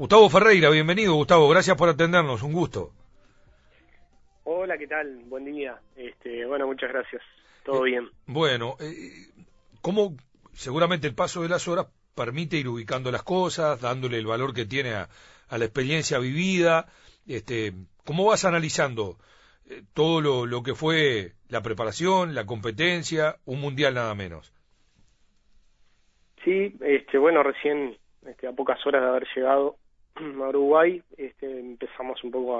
Gustavo Ferreira, bienvenido Gustavo, gracias por atendernos, un gusto. Hola, ¿qué tal? Buen día. Este, bueno, muchas gracias. Todo Eh, bien. Bueno, eh, ¿cómo seguramente el paso de las horas permite ir ubicando las cosas, dándole el valor que tiene a, a la experiencia vivida? Este, ¿Cómo vas analizando eh, todo lo, lo que fue la preparación, la competencia, un mundial nada menos? Sí, este, bueno, recién este, a pocas horas de haber llegado a Uruguay, este, empezamos un poco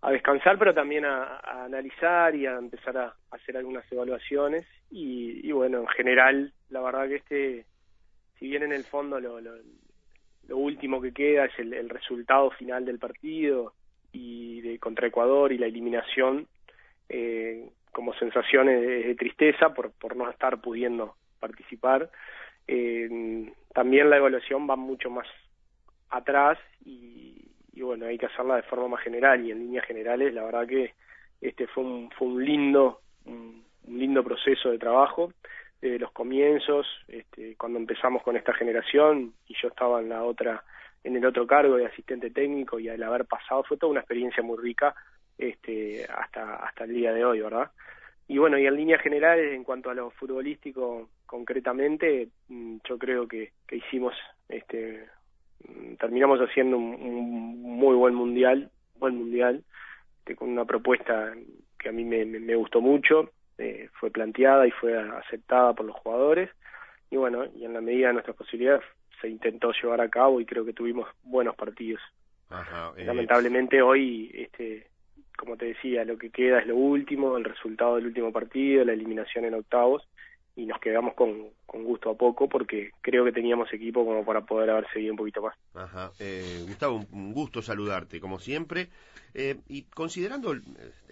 a, descansar, pero también a, analizar y a empezar a, hacer algunas evaluaciones. Y, y bueno, en general, la verdad que este, si bien en el fondo lo, lo, lo último que queda es el, el resultado final del partido y de contra Ecuador y la eliminación, eh, como sensaciones de, de tristeza por, por no estar pudiendo participar. Eh, también la evaluación va mucho más atrás y, y, bueno, hay que hacerla de forma más general y en líneas generales la verdad que este fue un, fue un lindo un, lindo proceso de trabajo desde los comienzos, este, cuando empezamos con esta generación y yo estaba en la otra en el otro cargo de asistente técnico y al haber pasado fue toda una experiencia muy rica este hasta hasta el día de hoy, ¿verdad? Y bueno, y en líneas generales, en cuanto a lo futbolístico concretamente, mm, yo creo que, que hicimos, este, terminamos haciendo un, un muy buen mundial, buen mundial, este, con una propuesta que a mí me, me, me gustó mucho, eh, fue planteada y fue aceptada por los jugadores, y bueno, y en la medida de nuestras posibilidades se intentó llevar a cabo y creo que tuvimos buenos partidos. Ajá, eh, Lamentablemente hoy, este, como te decía, lo que queda es lo último, el resultado del último partido, la eliminación en octavos, y nos quedamos con, con gusto a poco porque creo que teníamos equipo como para poder haber seguido un poquito más. Ajá. Eh, Gustavo, un- gusto saludarte, como siempre. Eh, y considerando el,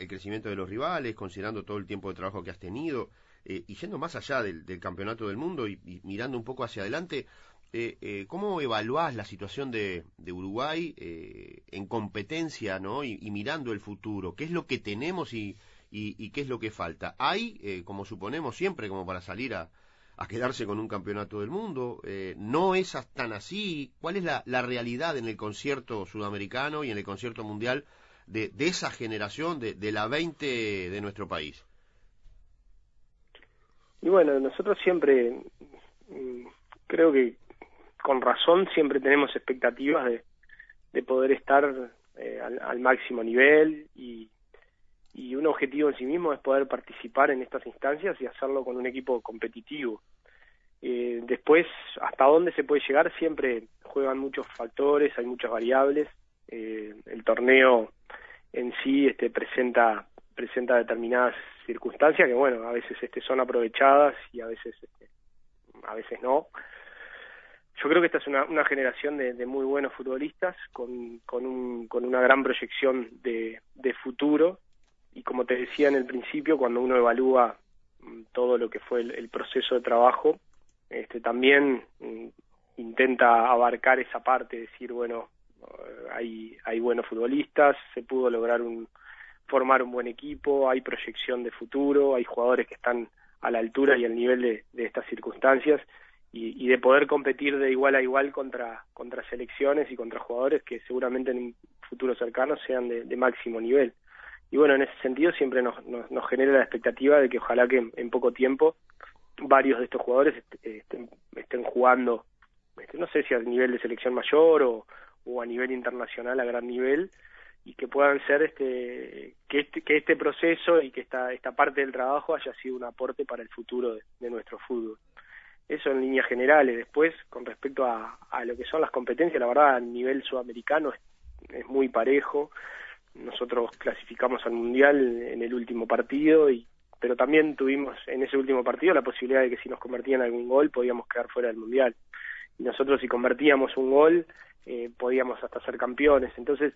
crecimiento de los rivales, considerando todo el tiempo de trabajo que has tenido, eh, y yendo más allá del, del campeonato del mundo y, y mirando un poco hacia adelante, eh, eh, ¿cómo evaluás la situación de, de Uruguay eh, en competencia ¿no? Y, y mirando el futuro? ¿Qué es lo que tenemos y, y, y qué es lo que falta? ¿Hay, eh, como suponemos siempre, como para salir a, quedarse con un campeonato del mundo? Eh, ¿No es tan así? ¿Cuál es la, realidad en el concierto sudamericano y en el concierto mundial de, de esa generación, de, de la 20 de nuestro país? Y bueno, nosotros siempre, mm, creo que con razón, siempre tenemos expectativas de, de poder estar eh, al, al máximo nivel y, y un objetivo en sí mismo es poder participar en estas instancias y hacerlo con un equipo competitivo. Eh, después, hasta dónde se puede llegar, siempre juegan muchos factores, hay muchas variables. Eh, el torneo en sí este, presenta presenta determinadas circunstancias que bueno a veces este son aprovechadas y a veces este, a veces no yo creo que esta es una, una generación de, de muy buenos futbolistas con, con, un, con una gran proyección de, de futuro y como te decía en el principio cuando uno evalúa mm, todo lo que fue el, proceso de trabajo este también mm, intenta abarcar esa parte decir bueno eh, hay hay buenos futbolistas se pudo lograr un formar un buen equipo, hay proyección de futuro, hay jugadores que están a la altura y al nivel de, de estas circunstancias y, de poder competir de igual a igual contra, contra selecciones y contra jugadores que seguramente en un futuro cercano sean de máximo nivel. Y bueno, en ese sentido siempre nos, nos, nos genera la expectativa de que ojalá que en, poco tiempo varios de estos jugadores est estén, estén jugando, este, no sé si a nivel de selección mayor o, o a nivel internacional a gran nivel, y que puedan ser este que este que este proceso y que esta esta parte del trabajo haya sido un aporte para el futuro de, de nuestro fútbol. Eso en líneas generales. Después con respecto a, a lo que son las competencias la verdad a nivel sudamericano es, es muy parejo nosotros clasificamos al mundial en el último partido y pero también tuvimos en ese último partido la posibilidad de que si nos convertían algún gol podíamos quedar fuera del mundial. Y nosotros si convertíamos un gol eh, podíamos hasta ser campeones. Entonces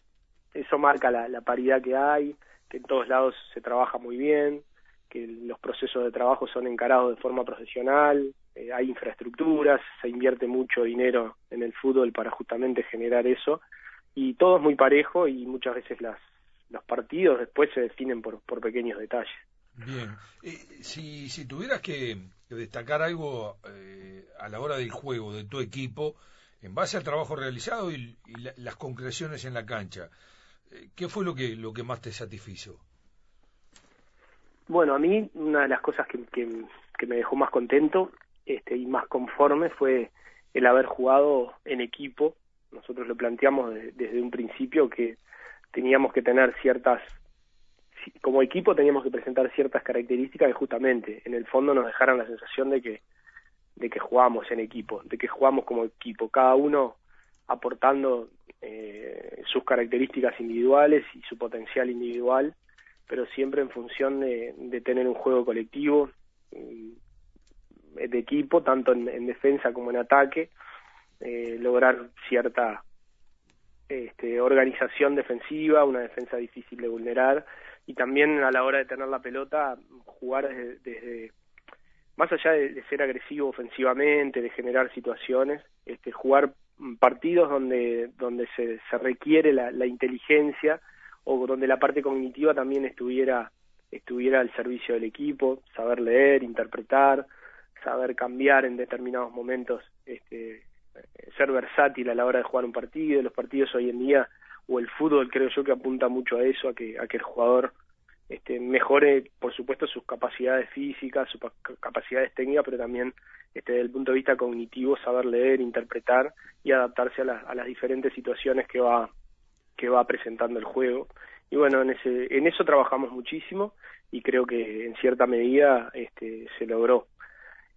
eso marca la, la, paridad que hay, que en todos lados se trabaja muy bien, que los procesos de trabajo son encarados de forma profesional, eh, hay infraestructuras, se invierte mucho dinero en el fútbol para justamente generar eso, y todo es muy parejo y muchas veces las, los partidos después se definen por, por pequeños detalles. Bien, eh, si, si tuvieras que destacar algo eh, a la hora del juego de tu equipo, en base al trabajo realizado y, las concreciones en la cancha, eh, ¿qué fue lo que, lo que más te satisfizo? Bueno, a mí una de las cosas que, que, me dejó más contento este, y más conforme fue el haber jugado en equipo. Nosotros lo planteamos desde un principio que teníamos que tener ciertas, como equipo teníamos que presentar ciertas características que justamente en el fondo nos dejaran la sensación de que de que jugamos en equipo, de que jugamos como equipo, cada uno aportando eh, sus características individuales y su potencial individual, pero siempre en función de, de tener un juego colectivo, mm, de equipo, tanto en, defensa como en ataque, eh, lograr cierta este, organización defensiva, una defensa difícil de vulnerar, y también a la hora de tener la pelota, jugar desde más allá de, ser agresivo ofensivamente, de generar situaciones, este, jugar partidos donde, donde se, se requiere la, la, inteligencia o donde la parte cognitiva también estuviera, estuviera al servicio del equipo, saber leer, interpretar, saber cambiar en determinados momentos, este, ser versátil a la hora de jugar un partido. Los partidos hoy en día, o el fútbol creo yo que apunta mucho a eso, a que, a que el jugador este, mejore, por supuesto, sus capacidades físicas, sus capacidades técnicas, pero también este, desde el punto de vista cognitivo, saber leer, interpretar y adaptarse a, a las diferentes situaciones que va, que va presentando el juego. Y bueno, en, ese, en eso trabajamos muchísimo y creo que en cierta medida este, se logró.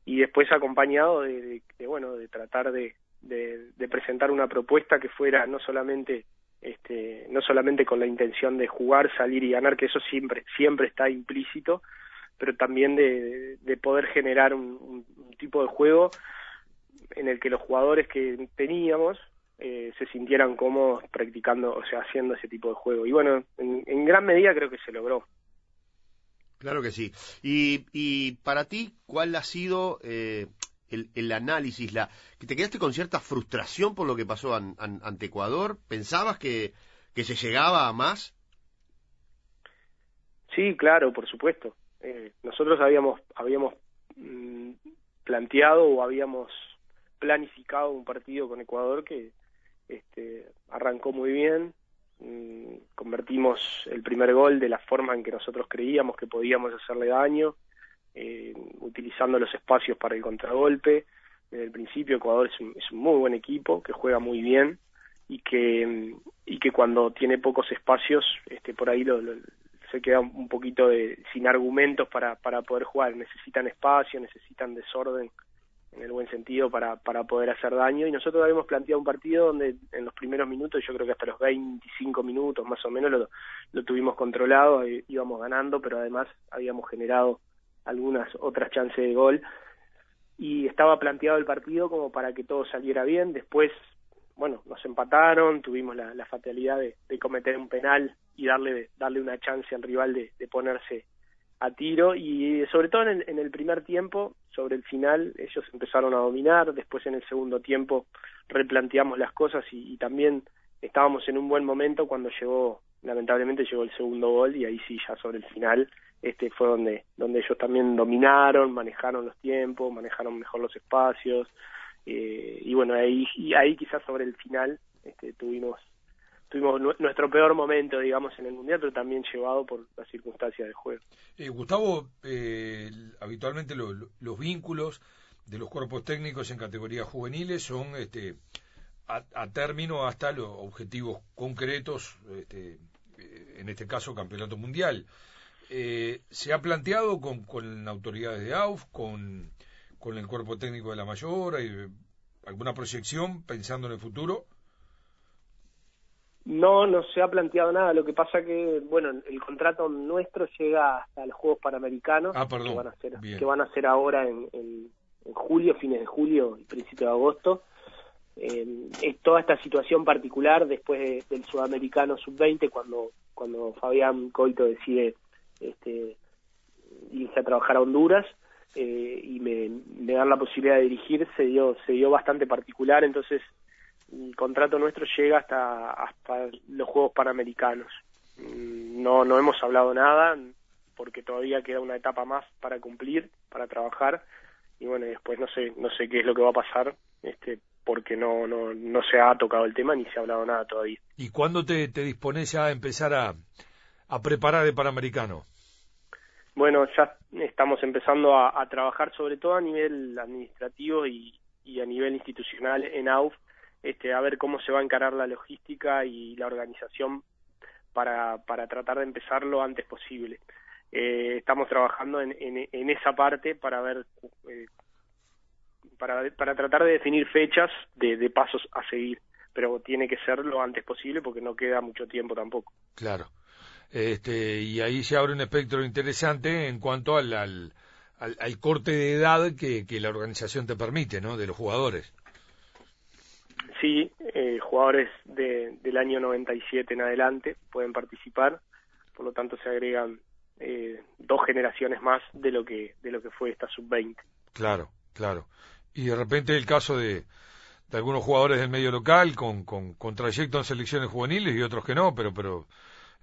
Y después acompañado de, de, bueno, de tratar de, de presentar una propuesta que fuera no solamente este, no solamente con la intención de jugar, salir y ganar, que eso siempre, siempre está implícito, pero también de, de poder generar un, tipo de juego en el que los jugadores que teníamos eh, se sintieran cómodos practicando, o sea, haciendo ese tipo de juego. Y bueno, en, en gran medida creo que se logró. Claro que sí. Y, y para ti, ¿cuál ha sido eh, el, análisis, la que te quedaste con cierta frustración por lo que pasó ante Ecuador. ¿Pensabas que, que se llegaba a más? Sí, claro, por supuesto. Eh, nosotros habíamos habíamos mm, planteado o habíamos planificado un partido con Ecuador que este, arrancó muy bien. Mm, convertimos el primer gol de la forma en que nosotros creíamos que podíamos hacerle daño eh, utilizando los espacios para el contragolpe. Desde el principio Ecuador es un, es un muy buen equipo, que juega muy bien y que, y que cuando tiene pocos espacios, este, por ahí lo, se queda un poquito de, sin argumentos para, para poder jugar. Necesitan espacio, necesitan desorden en el buen sentido para, para poder hacer daño y nosotros habíamos planteado un partido donde en los primeros minutos, yo creo que hasta los 25 minutos más o menos lo, lo tuvimos controlado, eh, íbamos ganando, pero además habíamos generado algunas otras chances de gol. Y estaba planteado el partido como para que todo saliera bien. Después, bueno, nos empataron, tuvimos la, fatalidad de, cometer un penal y darle, darle una chance al rival de, ponerse a tiro. Y sobre todo en el, primer tiempo, sobre el final, ellos empezaron a dominar, después en el segundo tiempo replanteamos las cosas y también estábamos en un buen momento cuando llegó, lamentablemente llegó el segundo gol y ahí sí, ya sobre el final este fue donde donde ellos también dominaron manejaron los tiempos manejaron mejor los espacios eh, y bueno ahí y ahí quizás sobre el final este, tuvimos tuvimos nuestro peor momento digamos en el mundial pero también llevado por las circunstancias del juego. Eh, Gustavo eh, habitualmente los vínculos de los cuerpos técnicos en categorías juveniles son este a, a término hasta los objetivos concretos este, en este caso campeonato mundial eh, ¿Se ha planteado con, con autoridades de AUF, con, con el cuerpo técnico de la mayor, hay alguna proyección pensando en el futuro? No, no se ha planteado nada. Lo que pasa que, bueno, el contrato nuestro llega hasta los Juegos Panamericanos, ah, que, van a ser, que van a ser ahora en, en, julio, fines de julio y principio de agosto. Eh, toda esta situación particular después del Sudamericano Sub-20, cuando, cuando Fabián Coito decide este, irse a trabajar a Honduras eh, y me, me, dan la posibilidad de dirigir se dio se dio bastante particular entonces el contrato nuestro llega hasta hasta los Juegos Panamericanos. Mm, no no hemos hablado nada porque todavía queda una etapa más para cumplir para trabajar y bueno después no sé no sé qué es lo que va a pasar este porque no, no, no se ha tocado el tema ni se ha hablado nada todavía. ¿Y cuándo te, te dispones ya a empezar a, a preparar el Panamericano? Bueno, ya estamos empezando a, a trabajar sobre todo a nivel administrativo y, y a nivel institucional en AUF, este, a ver cómo se va a encarar la logística y la organización para, para tratar de empezar lo antes posible. Eh, estamos trabajando en, en, en, esa parte para ver eh, para, para tratar de definir fechas de, de pasos a seguir, pero tiene que ser lo antes posible porque no queda mucho tiempo tampoco. Claro. Este, y ahí se abre un espectro interesante en cuanto al, al, al, corte de edad que, que, la organización te permite, ¿no? De los jugadores. Sí, eh, jugadores de, del año 97 en adelante pueden participar, por lo tanto se agregan eh, dos generaciones más de lo que de lo que fue esta sub 20. Claro, claro y de repente el caso de, de algunos jugadores del medio local con, con, con trayecto en selecciones juveniles y otros que no, pero pero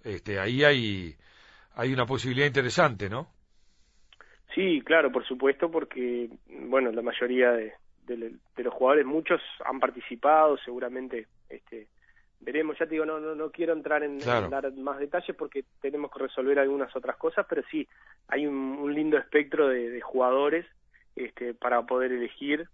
este ahí hay hay una posibilidad interesante, ¿no? Sí, claro, por supuesto, porque bueno, la mayoría de, de, de los jugadores, muchos han participado, seguramente este veremos, ya te digo, no, no, no quiero entrar en, claro. en, dar más detalles porque tenemos que resolver algunas otras cosas, pero sí, hay un, un lindo espectro de, de jugadores este, para poder elegir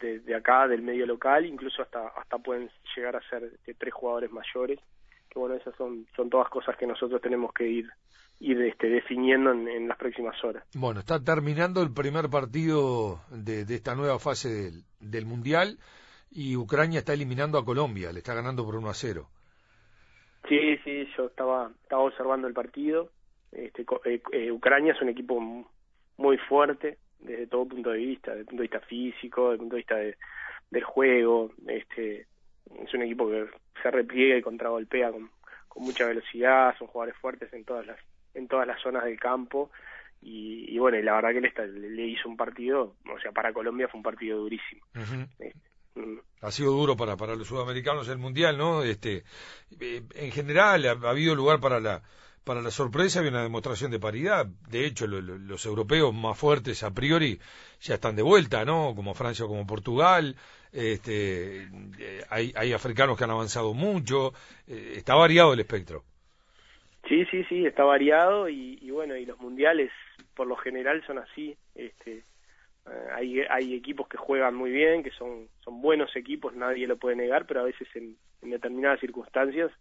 desde mm, acá del medio local, incluso hasta hasta pueden llegar a ser de tres jugadores mayores, que bueno, esas son son todas cosas que nosotros tenemos que ir ir este, definiendo en, en las próximas horas. Bueno, está terminando el primer partido de, de esta nueva fase del, del Mundial y Ucrania está eliminando a Colombia, le está ganando por 1 a 0. Sí, sí, yo estaba estaba observando el partido. Este, eh, eh, Ucrania es un equipo muy fuerte desde todo punto de vista, desde el punto de vista físico, desde el punto de vista de, del juego, este es un equipo que se repliega y contragolpea con, con mucha velocidad, son jugadores fuertes en todas las en todas las zonas del campo y, y bueno, y la verdad que le, hizo un partido, o sea, para Colombia fue un partido durísimo. Uh -huh. este, ha sido duro para para los sudamericanos el mundial, ¿no? Este eh, en general ha, ha habido lugar para la para la sorpresa había una demostración de paridad. De hecho, lo, lo, los europeos más fuertes a priori ya están de vuelta, ¿no? Como Francia o como Portugal. Este, eh, hay, hay africanos que han avanzado mucho. Eh, está variado el espectro. Sí, sí, sí, está variado y, bueno, y los mundiales por lo general son así. Este, eh, hay, hay equipos que juegan muy bien, que son, son buenos equipos, nadie lo puede negar, pero a veces en determinadas circunstancias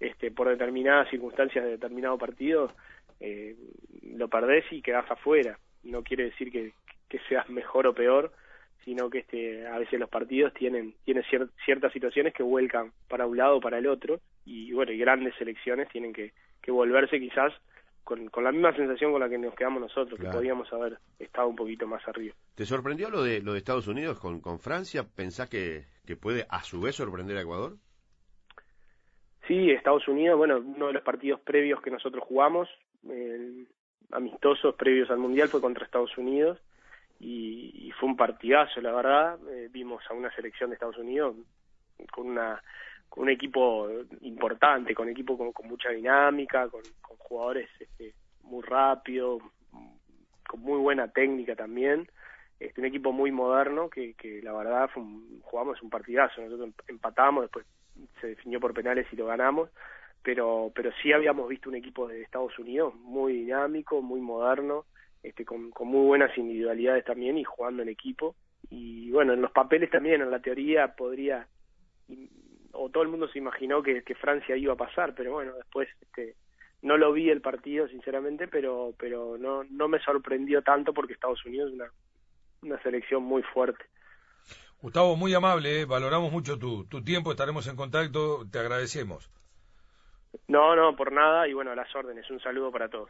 este, por determinadas circunstancias de determinado partido, eh, lo perdés y quedás afuera. No quiere decir que, que seas mejor o peor, sino que este, a veces los partidos tienen, tienen cier ciertas situaciones que vuelcan para un lado o para el otro, y bueno, y grandes selecciones tienen que, que volverse quizás con, con la misma sensación con la que nos quedamos nosotros, claro. que podíamos haber estado un poquito más arriba. ¿Te sorprendió lo de, lo de Estados Unidos con, con Francia? ¿Pensás que, que puede a su vez sorprender a Ecuador? Sí, Estados Unidos, bueno, uno de los partidos previos que nosotros jugamos, eh, amistosos previos al Mundial, fue contra Estados Unidos y, fue un partidazo, la verdad. Eh, vimos a una selección de Estados Unidos con una con un equipo importante, con equipo con, con mucha dinámica, con, con jugadores este, muy rápidos, con muy buena técnica también. Este, un equipo muy moderno que, que la verdad fue un, jugamos un partidazo. Nosotros empatamos, después se definió por penales y lo ganamos, pero pero sí habíamos visto un equipo de Estados Unidos muy dinámico, muy moderno, este con, con muy buenas individualidades también y jugando en equipo y bueno, en los papeles también, en la teoría podría o todo el mundo se imaginó que, que Francia iba a pasar, pero bueno, después este no lo vi el partido sinceramente, pero pero no no me sorprendió tanto porque Estados Unidos es una una selección muy fuerte. Gustavo, muy amable, ¿eh? valoramos mucho tu, tu tiempo, estaremos en contacto, te agradecemos. No, no, por nada, y bueno, las órdenes, un saludo para todos.